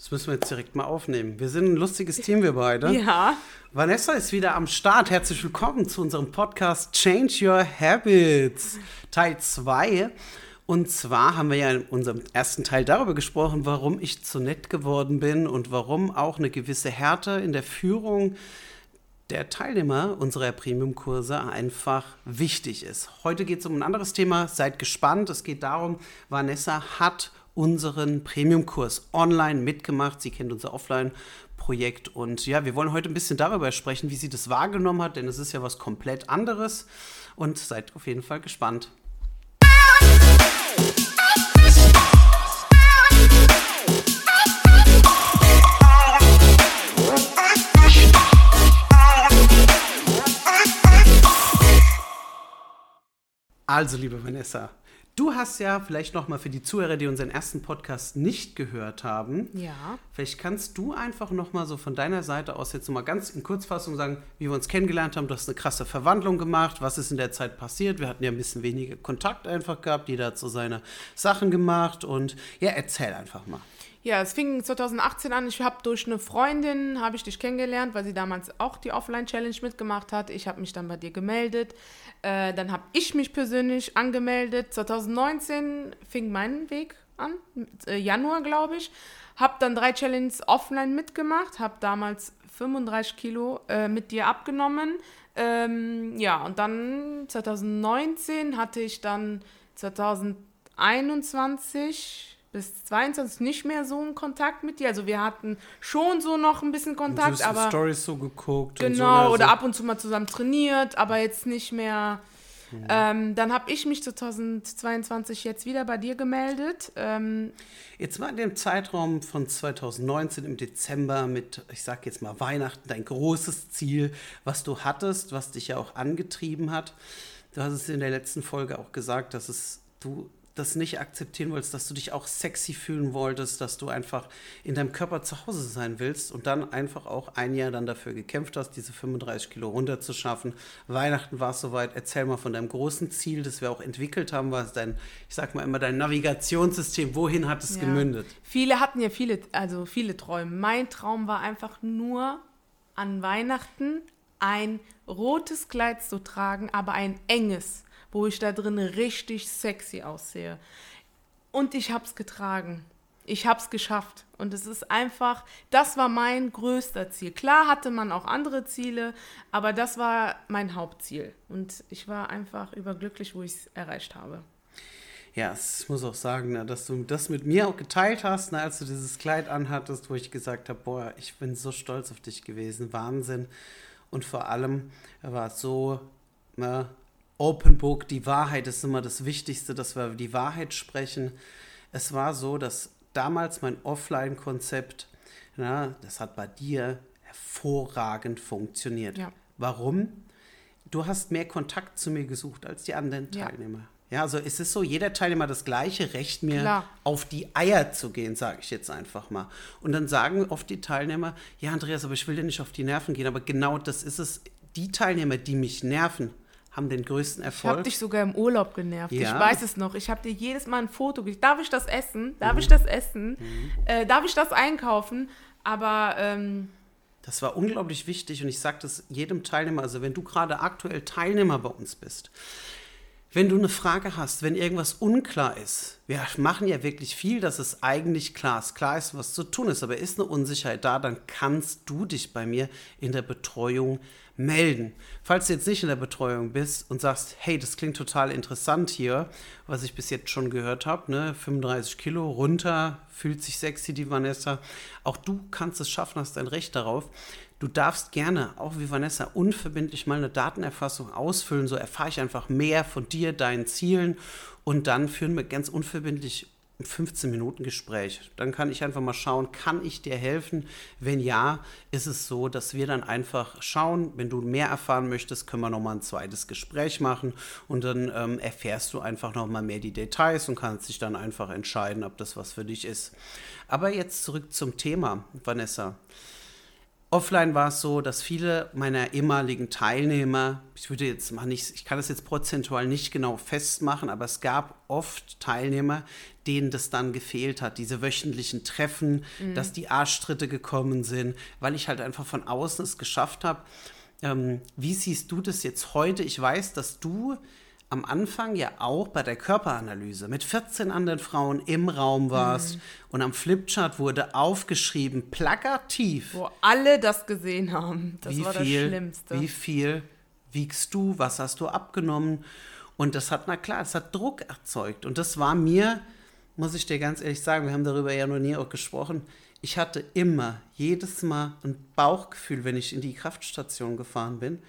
Das müssen wir jetzt direkt mal aufnehmen. Wir sind ein lustiges Team, wir beide. Ja. Vanessa ist wieder am Start. Herzlich willkommen zu unserem Podcast Change Your Habits, Teil 2. Und zwar haben wir ja in unserem ersten Teil darüber gesprochen, warum ich zu nett geworden bin und warum auch eine gewisse Härte in der Führung der Teilnehmer unserer Premium-Kurse einfach wichtig ist. Heute geht es um ein anderes Thema. Seid gespannt. Es geht darum, Vanessa hat unseren Premium-Kurs online mitgemacht. Sie kennt unser Offline-Projekt und ja, wir wollen heute ein bisschen darüber sprechen, wie sie das wahrgenommen hat, denn es ist ja was komplett anderes und seid auf jeden Fall gespannt. Also, liebe Vanessa, Du hast ja vielleicht noch mal für die Zuhörer, die unseren ersten Podcast nicht gehört haben, ja. vielleicht kannst du einfach noch mal so von deiner Seite aus jetzt noch mal ganz in Kurzfassung sagen, wie wir uns kennengelernt haben. Du hast eine krasse Verwandlung gemacht. Was ist in der Zeit passiert? Wir hatten ja ein bisschen weniger Kontakt einfach gehabt. Jeder hat so seine Sachen gemacht und ja, erzähl einfach mal. Ja, es fing 2018 an. Ich habe durch eine Freundin habe ich dich kennengelernt, weil sie damals auch die Offline Challenge mitgemacht hat. Ich habe mich dann bei dir gemeldet. Äh, dann habe ich mich persönlich angemeldet. 2019 fing mein Weg an, äh, Januar glaube ich. Habe dann drei Challenges offline mitgemacht. Habe damals 35 Kilo äh, mit dir abgenommen. Ähm, ja, und dann 2019 hatte ich dann 2021 bis 22 nicht mehr so einen Kontakt mit dir. Also wir hatten schon so noch ein bisschen Kontakt, du aber Stories so geguckt genau so, also. oder ab und zu mal zusammen trainiert, aber jetzt nicht mehr. Mhm. Ähm, dann habe ich mich 2022 jetzt wieder bei dir gemeldet. Ähm, jetzt war in dem Zeitraum von 2019 im Dezember mit, ich sag jetzt mal Weihnachten, dein großes Ziel, was du hattest, was dich ja auch angetrieben hat. Du hast es in der letzten Folge auch gesagt, dass es du das nicht akzeptieren wolltest, dass du dich auch sexy fühlen wolltest, dass du einfach in deinem Körper zu Hause sein willst und dann einfach auch ein Jahr dann dafür gekämpft hast, diese 35 Kilo runterzuschaffen. Weihnachten war es soweit. Erzähl mal von deinem großen Ziel, das wir auch entwickelt haben, was dein, ich sag mal immer, dein Navigationssystem, wohin hat es ja. gemündet? Viele hatten ja viele, also viele Träume. Mein Traum war einfach nur an Weihnachten ein rotes Kleid zu tragen, aber ein enges wo ich da drin richtig sexy aussehe. Und ich habe es getragen. Ich habe es geschafft. Und es ist einfach, das war mein größter Ziel. Klar hatte man auch andere Ziele, aber das war mein Hauptziel. Und ich war einfach überglücklich, wo ich es erreicht habe. Ja, ich muss auch sagen, dass du das mit mir auch geteilt hast, als du dieses Kleid anhattest, wo ich gesagt habe, boah, ich bin so stolz auf dich gewesen, Wahnsinn. Und vor allem war es so, ne, Open Book, die Wahrheit ist immer das Wichtigste, dass wir die Wahrheit sprechen. Es war so, dass damals mein Offline-Konzept, das hat bei dir hervorragend funktioniert. Ja. Warum? Du hast mehr Kontakt zu mir gesucht als die anderen Teilnehmer. Ja, ja also es ist so, jeder Teilnehmer das gleiche Recht, mir Klar. auf die Eier zu gehen, sage ich jetzt einfach mal. Und dann sagen oft die Teilnehmer, ja Andreas, aber ich will dir nicht auf die Nerven gehen. Aber genau das ist es. Die Teilnehmer, die mich nerven, haben den größten Erfolg. Ich habe dich sogar im Urlaub genervt. Ja. Ich weiß es noch. Ich habe dir jedes Mal ein Foto geschickt. Darf ich das essen? Darf mhm. ich das essen? Mhm. Äh, darf ich das einkaufen? Aber ähm, das war unglaublich wichtig und ich sage das jedem Teilnehmer. Also wenn du gerade aktuell Teilnehmer bei uns bist, wenn du eine Frage hast, wenn irgendwas unklar ist, wir machen ja wirklich viel, dass es eigentlich klar ist, klar ist, was zu tun ist, aber ist eine Unsicherheit da, dann kannst du dich bei mir in der Betreuung melden. Falls du jetzt nicht in der Betreuung bist und sagst, hey, das klingt total interessant hier, was ich bis jetzt schon gehört habe, ne, 35 Kilo runter, fühlt sich sexy die Vanessa, auch du kannst es schaffen, hast ein Recht darauf. Du darfst gerne, auch wie Vanessa, unverbindlich mal eine Datenerfassung ausfüllen. So erfahre ich einfach mehr von dir, deinen Zielen und dann führen wir ganz unverbindlich 15 Minuten Gespräch. Dann kann ich einfach mal schauen, kann ich dir helfen? Wenn ja, ist es so, dass wir dann einfach schauen, wenn du mehr erfahren möchtest, können wir nochmal ein zweites Gespräch machen und dann ähm, erfährst du einfach nochmal mehr die Details und kannst dich dann einfach entscheiden, ob das was für dich ist. Aber jetzt zurück zum Thema, Vanessa Offline war es so, dass viele meiner ehemaligen Teilnehmer, ich würde jetzt mal nicht, ich kann das jetzt prozentual nicht genau festmachen, aber es gab oft Teilnehmer, denen das dann gefehlt hat, diese wöchentlichen Treffen, mhm. dass die Arschtritte gekommen sind, weil ich halt einfach von außen es geschafft habe. Ähm, wie siehst du das jetzt heute? Ich weiß, dass du am Anfang ja auch bei der Körperanalyse mit 14 anderen Frauen im Raum warst mhm. und am Flipchart wurde aufgeschrieben, plakativ. Wo alle das gesehen haben. Das wie war viel, das Schlimmste. Wie viel wiegst du? Was hast du abgenommen? Und das hat, na klar, es hat Druck erzeugt. Und das war mir, muss ich dir ganz ehrlich sagen, wir haben darüber ja noch nie auch gesprochen, ich hatte immer, jedes Mal ein Bauchgefühl, wenn ich in die Kraftstation gefahren bin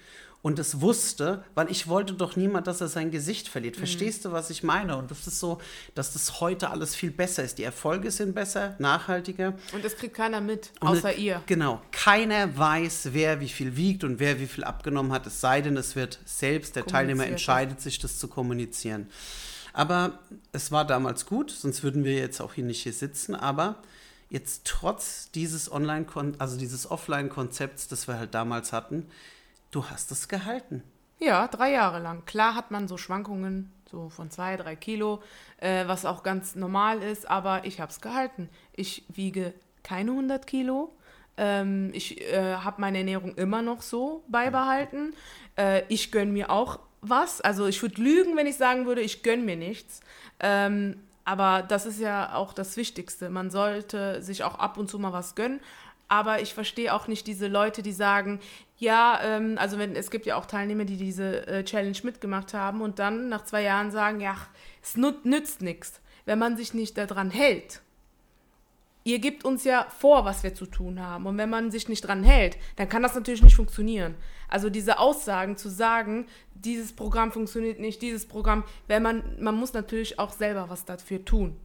und es wusste, weil ich wollte doch niemand, dass er sein Gesicht verliert. Mhm. Verstehst du, was ich meine? Und das ist so, dass das heute alles viel besser ist. Die Erfolge sind besser, nachhaltiger. Und es kriegt keiner mit, außer und, ihr. Genau. Keiner weiß, wer wie viel wiegt und wer wie viel abgenommen hat. Es sei denn, es wird selbst, der Teilnehmer entscheidet sich, das zu kommunizieren. Aber es war damals gut, sonst würden wir jetzt auch hier nicht hier sitzen. Aber jetzt trotz dieses Online, also dieses Offline-Konzepts, das wir halt damals hatten, Du hast es gehalten. Ja, drei Jahre lang. Klar hat man so Schwankungen, so von zwei, drei Kilo, äh, was auch ganz normal ist, aber ich habe es gehalten. Ich wiege keine 100 Kilo. Ähm, ich äh, habe meine Ernährung immer noch so beibehalten. Äh, ich gönne mir auch was. Also ich würde lügen, wenn ich sagen würde, ich gönne mir nichts. Ähm, aber das ist ja auch das Wichtigste. Man sollte sich auch ab und zu mal was gönnen. Aber ich verstehe auch nicht diese Leute, die sagen, ja, ähm, also wenn, es gibt ja auch Teilnehmer, die diese äh, Challenge mitgemacht haben und dann nach zwei Jahren sagen, ja, es nützt nichts, wenn man sich nicht daran hält. Ihr gebt uns ja vor, was wir zu tun haben. Und wenn man sich nicht dran hält, dann kann das natürlich nicht funktionieren. Also diese Aussagen zu sagen, dieses Programm funktioniert nicht, dieses Programm, wenn man, man muss natürlich auch selber was dafür tun.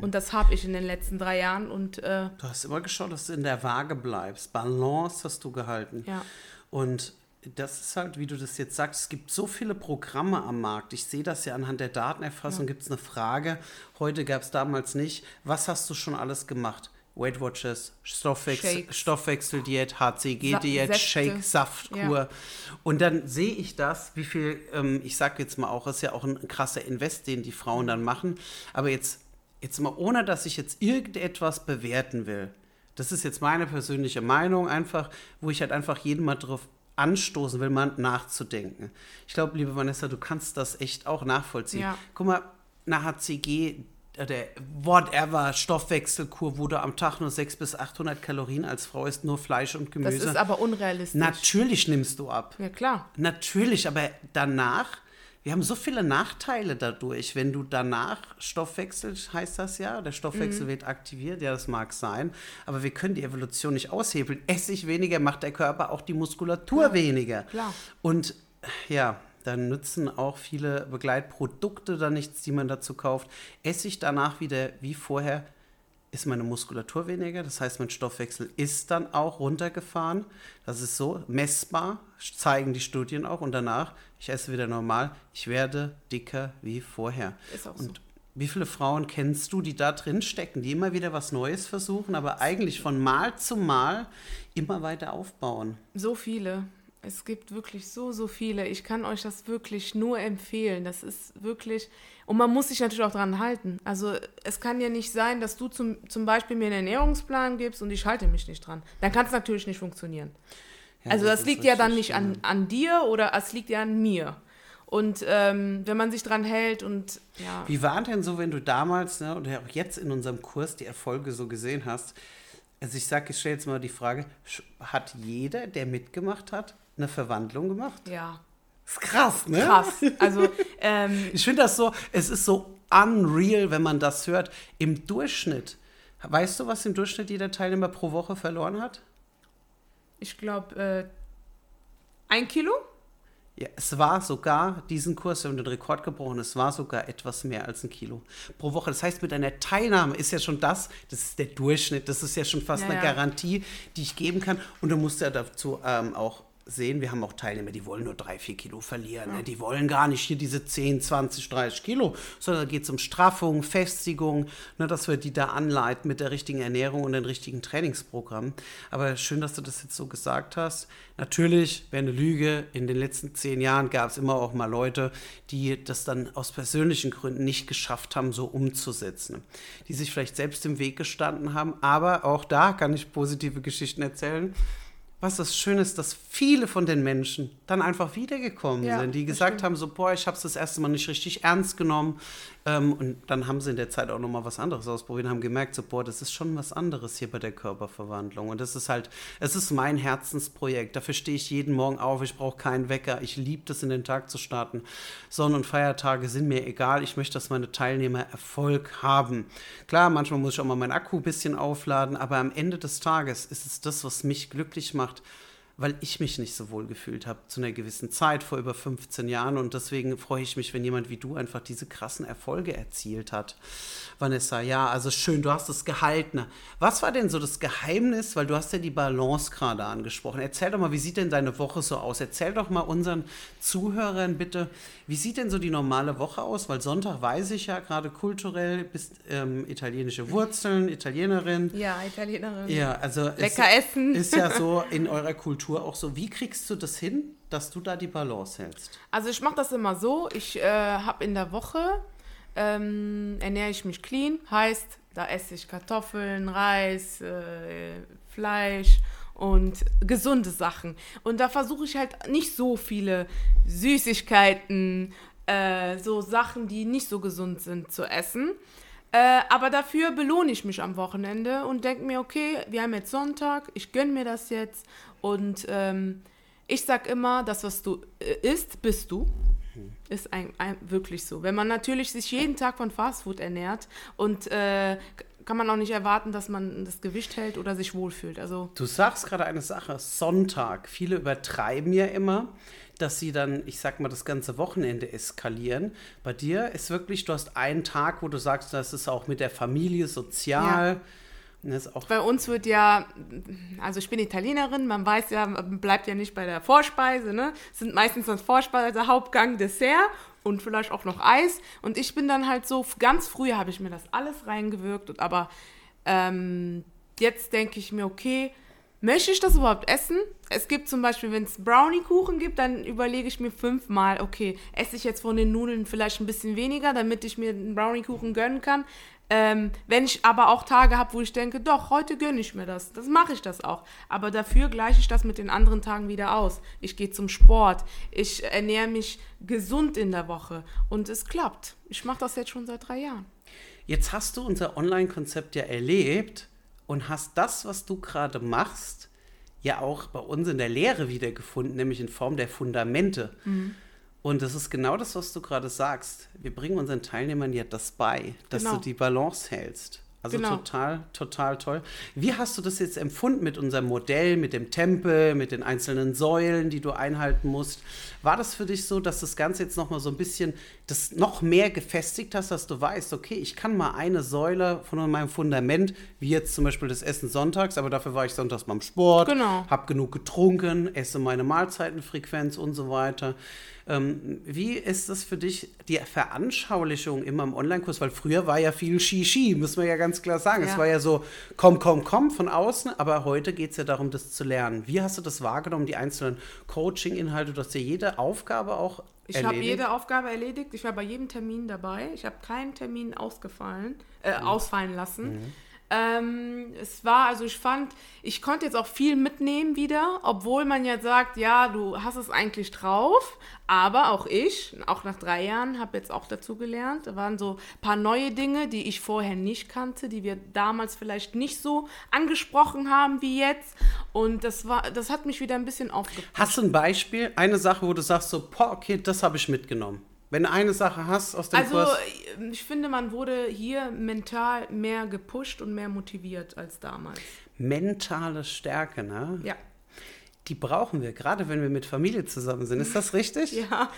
Und das habe ich in den letzten drei Jahren. Und, äh, du hast immer geschaut, dass du in der Waage bleibst. Balance hast du gehalten. Ja. Und das ist halt, wie du das jetzt sagst, es gibt so viele Programme am Markt. Ich sehe das ja anhand der Datenerfassung. Ja. Gibt es eine Frage? Heute gab es damals nicht. Was hast du schon alles gemacht? Weight Watchers, Stoffwechsel, Stoffwechseldiät, HCG-Diät, Shake, Saftkur. Ja. Und dann sehe ich das, wie viel, ähm, ich sage jetzt mal auch, ist ja auch ein krasser Invest, den die Frauen dann machen. Aber jetzt jetzt mal ohne, dass ich jetzt irgendetwas bewerten will. Das ist jetzt meine persönliche Meinung, einfach, wo ich halt einfach jeden mal drauf anstoßen will, mal nachzudenken. Ich glaube, liebe Vanessa, du kannst das echt auch nachvollziehen. Ja. Guck mal, eine HCG, äh, der whatever Stoffwechselkur, wo du am Tag nur 600 bis 800 Kalorien als Frau isst, nur Fleisch und Gemüse. Das ist aber unrealistisch. Natürlich nimmst du ab. Ja, klar. Natürlich, aber danach wir haben so viele Nachteile dadurch, wenn du danach Stoffwechsel, heißt das ja, der Stoffwechsel mhm. wird aktiviert, ja, das mag sein, aber wir können die Evolution nicht aushebeln. Essig weniger macht der Körper auch die Muskulatur ja, weniger. Klar. Und ja, dann nützen auch viele Begleitprodukte da nichts, die man dazu kauft. Essig danach wieder wie vorher ist meine Muskulatur weniger, das heißt, mein Stoffwechsel ist dann auch runtergefahren. Das ist so messbar, zeigen die Studien auch. Und danach, ich esse wieder normal, ich werde dicker wie vorher. Ist auch und so. Wie viele Frauen kennst du, die da drin stecken, die immer wieder was Neues versuchen, aber eigentlich von Mal zu Mal immer weiter aufbauen? So viele. Es gibt wirklich so, so viele. Ich kann euch das wirklich nur empfehlen. Das ist wirklich, und man muss sich natürlich auch dran halten. Also es kann ja nicht sein, dass du zum, zum Beispiel mir einen Ernährungsplan gibst und ich halte mich nicht dran. Dann kann es natürlich nicht funktionieren. Ja, also das, das liegt ja dann nicht an, an dir oder es liegt ja an mir. Und ähm, wenn man sich dran hält und ja. Wie war denn so, wenn du damals ne, oder auch jetzt in unserem Kurs die Erfolge so gesehen hast? Also ich sage, ich stelle jetzt mal die Frage, hat jeder, der mitgemacht hat, eine Verwandlung gemacht? Ja. Das ist krass, ne? Krass. Also, ähm, ich finde das so, es ist so unreal, wenn man das hört. Im Durchschnitt, weißt du, was im Durchschnitt jeder Teilnehmer pro Woche verloren hat? Ich glaube, äh, ein Kilo? Ja, es war sogar, diesen Kurs, wir haben den Rekord gebrochen, es war sogar etwas mehr als ein Kilo pro Woche. Das heißt, mit einer Teilnahme ist ja schon das, das ist der Durchschnitt, das ist ja schon fast ja, eine ja. Garantie, die ich geben kann. Und du musst ja dazu ähm, auch sehen, wir haben auch Teilnehmer, die wollen nur drei, vier Kilo verlieren. Ja. Ne? Die wollen gar nicht hier diese 10, 20, 30 Kilo, sondern da geht es um Straffung, Festigung, ne, dass wir die da anleiten mit der richtigen Ernährung und den richtigen Trainingsprogramm. Aber schön, dass du das jetzt so gesagt hast. Natürlich wäre eine Lüge. In den letzten zehn Jahren gab es immer auch mal Leute, die das dann aus persönlichen Gründen nicht geschafft haben, so umzusetzen. Die sich vielleicht selbst im Weg gestanden haben. Aber auch da kann ich positive Geschichten erzählen was das Schöne ist, dass viele von den Menschen dann einfach wiedergekommen ja, sind, die gesagt haben, so, boah, ich habe es das erste Mal nicht richtig ernst genommen. Ähm, und dann haben sie in der Zeit auch nochmal was anderes ausprobiert und haben gemerkt, so, boah, das ist schon was anderes hier bei der Körperverwandlung. Und das ist halt, es ist mein Herzensprojekt. Dafür stehe ich jeden Morgen auf. Ich brauche keinen Wecker. Ich liebe das, in den Tag zu starten. Sonn- und Feiertage sind mir egal. Ich möchte, dass meine Teilnehmer Erfolg haben. Klar, manchmal muss ich auch mal meinen Akku ein bisschen aufladen, aber am Ende des Tages ist es das, was mich glücklich macht gemacht. Weil ich mich nicht so wohl gefühlt habe zu einer gewissen Zeit vor über 15 Jahren. Und deswegen freue ich mich, wenn jemand wie du einfach diese krassen Erfolge erzielt hat. Vanessa, ja, also schön, du hast es gehalten. Was war denn so das Geheimnis, weil du hast ja die Balance gerade angesprochen. Erzähl doch mal, wie sieht denn deine Woche so aus? Erzähl doch mal unseren Zuhörern bitte, wie sieht denn so die normale Woche aus? Weil Sonntag weiß ich ja gerade kulturell, bist ähm, italienische Wurzeln, Italienerin. Ja, Italienerin. Ja, also lecker essen. Ist ja so in eurer Kultur auch so. Wie kriegst du das hin, dass du da die Balance hältst? Also ich mache das immer so. Ich äh, habe in der Woche ähm, ernähre ich mich clean, heißt, da esse ich Kartoffeln, Reis, äh, Fleisch und gesunde Sachen. Und da versuche ich halt nicht so viele Süßigkeiten, äh, so Sachen, die nicht so gesund sind, zu essen. Äh, aber dafür belohne ich mich am Wochenende und denke mir, okay, wir haben jetzt Sonntag, ich gönne mir das jetzt. Und ähm, ich sag immer, das, was du äh, isst, bist du. Ist ein, ein, wirklich so. Wenn man natürlich sich jeden Tag von Fastfood ernährt und äh, kann man auch nicht erwarten, dass man das Gewicht hält oder sich wohlfühlt. Also du sagst gerade eine Sache, Sonntag. Viele übertreiben ja immer, dass sie dann, ich sag mal, das ganze Wochenende eskalieren. Bei dir ist wirklich, du hast einen Tag, wo du sagst, das ist auch mit der Familie sozial. Ja bei uns wird ja, also ich bin Italienerin, man weiß ja, man bleibt ja nicht bei der Vorspeise, ne? Es sind meistens dann Vorspeise, Hauptgang, Dessert und vielleicht auch noch Eis. Und ich bin dann halt so, ganz früh habe ich mir das alles reingewirkt, aber ähm, jetzt denke ich mir, okay, möchte ich das überhaupt essen? Es gibt zum Beispiel, wenn es Brownie-Kuchen gibt, dann überlege ich mir fünfmal, okay, esse ich jetzt von den Nudeln vielleicht ein bisschen weniger, damit ich mir einen Brownie-Kuchen gönnen kann. Ähm, wenn ich aber auch Tage habe, wo ich denke, doch, heute gönne ich mir das, das mache ich das auch. Aber dafür gleiche ich das mit den anderen Tagen wieder aus. Ich gehe zum Sport, ich ernähre mich gesund in der Woche und es klappt. Ich mache das jetzt schon seit drei Jahren. Jetzt hast du unser Online-Konzept ja erlebt und hast das, was du gerade machst, ja auch bei uns in der Lehre wiedergefunden, nämlich in Form der Fundamente. Mhm. Und das ist genau das, was du gerade sagst. Wir bringen unseren Teilnehmern ja das bei, dass genau. du die Balance hältst. Also genau. total, total toll. Wie hast du das jetzt empfunden mit unserem Modell, mit dem Tempel, mit den einzelnen Säulen, die du einhalten musst? War das für dich so, dass das Ganze jetzt nochmal so ein bisschen das noch mehr gefestigt hast, dass du weißt, okay, ich kann mal eine Säule von meinem Fundament, wie jetzt zum Beispiel das Essen sonntags, aber dafür war ich sonntags beim Sport, genau. habe genug getrunken, esse meine Mahlzeitenfrequenz und so weiter. Ähm, wie ist das für dich, die Veranschaulichung immer im Online-Kurs? Weil früher war ja viel Shishi, muss man ja ganz klar sagen. Ja. Es war ja so, komm, komm, komm von außen, aber heute geht es ja darum, das zu lernen. Wie hast du das wahrgenommen, die einzelnen Coaching-Inhalte? Du hast ja jede Aufgabe auch ich habe jede Aufgabe erledigt. Ich war bei jedem Termin dabei. Ich habe keinen Termin ausgefallen, äh, mhm. ausfallen lassen. Mhm. Ähm, es war, also ich fand, ich konnte jetzt auch viel mitnehmen wieder, obwohl man ja sagt, ja, du hast es eigentlich drauf, aber auch ich, auch nach drei Jahren, habe jetzt auch dazu gelernt. Da waren so ein paar neue Dinge, die ich vorher nicht kannte, die wir damals vielleicht nicht so angesprochen haben wie jetzt. Und das war, das hat mich wieder ein bisschen aufgepasst. Hast du ein Beispiel, eine Sache, wo du sagst so, boah, okay, das habe ich mitgenommen? Wenn du eine Sache hast aus dem also, Kurs. Also, ich finde, man wurde hier mental mehr gepusht und mehr motiviert als damals. Mentale Stärke, ne? Ja. Die brauchen wir, gerade wenn wir mit Familie zusammen sind. Ist das richtig? Ja,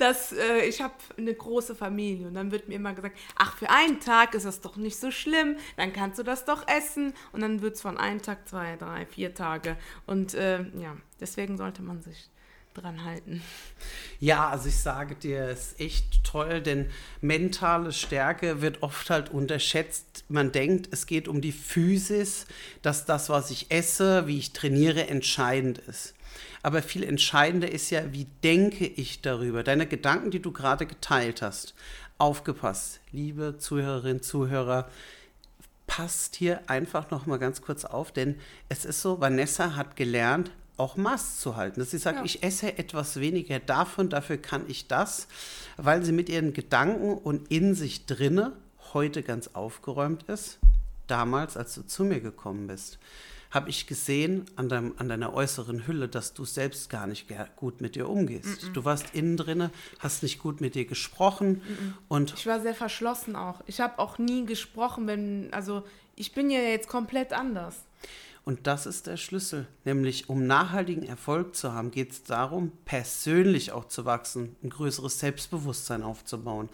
das, äh, ich habe eine große Familie und dann wird mir immer gesagt, ach, für einen Tag ist das doch nicht so schlimm, dann kannst du das doch essen und dann wird es von einem Tag, zwei, drei, vier Tage und äh, ja, deswegen sollte man sich dran halten. Ja, also ich sage dir, es ist echt toll, denn mentale Stärke wird oft halt unterschätzt. Man denkt, es geht um die Physis, dass das, was ich esse, wie ich trainiere, entscheidend ist. Aber viel entscheidender ist ja, wie denke ich darüber? Deine Gedanken, die du gerade geteilt hast. Aufgepasst, liebe Zuhörerinnen, Zuhörer, passt hier einfach noch mal ganz kurz auf, denn es ist so, Vanessa hat gelernt, auch Maß zu halten. Dass sie sagt, ja. ich esse etwas weniger davon, dafür kann ich das, weil sie mit ihren Gedanken und in sich drinne heute ganz aufgeräumt ist. Damals, als du zu mir gekommen bist, habe ich gesehen an, deinem, an deiner äußeren Hülle, dass du selbst gar nicht gut mit dir umgehst. Mm -mm. Du warst innen drinne, hast nicht gut mit dir gesprochen mm und ich war sehr verschlossen auch. Ich habe auch nie gesprochen, wenn also ich bin ja jetzt komplett anders. Und das ist der Schlüssel. Nämlich, um nachhaltigen Erfolg zu haben, geht es darum, persönlich auch zu wachsen, ein größeres Selbstbewusstsein aufzubauen.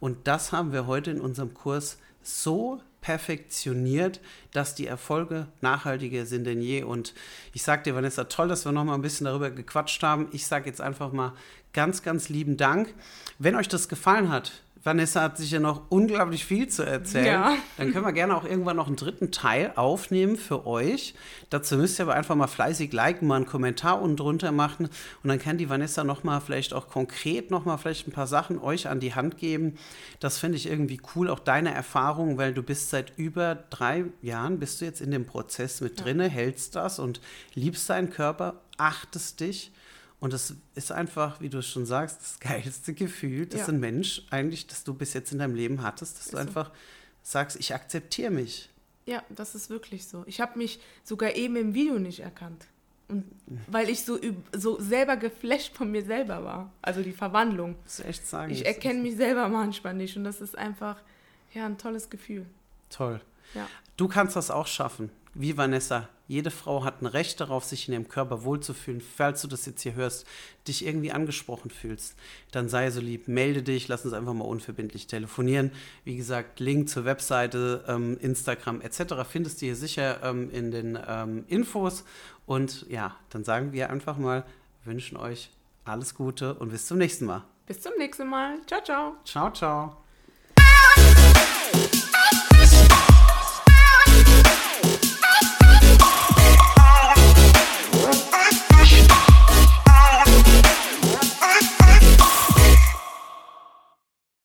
Und das haben wir heute in unserem Kurs so perfektioniert, dass die Erfolge nachhaltiger sind denn je. Und ich sage dir, Vanessa, toll, dass wir noch mal ein bisschen darüber gequatscht haben. Ich sage jetzt einfach mal ganz, ganz lieben Dank. Wenn euch das gefallen hat, Vanessa hat sicher noch unglaublich viel zu erzählen. Ja. Dann können wir gerne auch irgendwann noch einen dritten Teil aufnehmen für euch. Dazu müsst ihr aber einfach mal fleißig liken, mal einen Kommentar unten drunter machen und dann kann die Vanessa noch mal vielleicht auch konkret noch mal vielleicht ein paar Sachen euch an die Hand geben. Das finde ich irgendwie cool, auch deine Erfahrung, weil du bist seit über drei Jahren bist du jetzt in dem Prozess mit drinne, hältst das und liebst deinen Körper, achtest dich und das ist einfach, wie du schon sagst, das geilste Gefühl, das ja. ein Mensch eigentlich, das du bis jetzt in deinem Leben hattest, dass ist du einfach so. sagst, ich akzeptiere mich. Ja, das ist wirklich so. Ich habe mich sogar eben im Video nicht erkannt. Und weil ich so, so selber geflasht von mir selber war. Also die Verwandlung. Das ist echt sagen. Ich erkenne mich selber manchmal nicht. Und das ist einfach ja, ein tolles Gefühl. Toll. Ja. Du kannst das auch schaffen wie Vanessa, jede Frau hat ein Recht darauf, sich in ihrem Körper wohlzufühlen. Falls du das jetzt hier hörst, dich irgendwie angesprochen fühlst, dann sei so lieb, melde dich, lass uns einfach mal unverbindlich telefonieren. Wie gesagt, Link zur Webseite, ähm, Instagram etc. findest du hier sicher ähm, in den ähm, Infos. Und ja, dann sagen wir einfach mal, wünschen euch alles Gute und bis zum nächsten Mal. Bis zum nächsten Mal. Ciao, ciao. Ciao, ciao.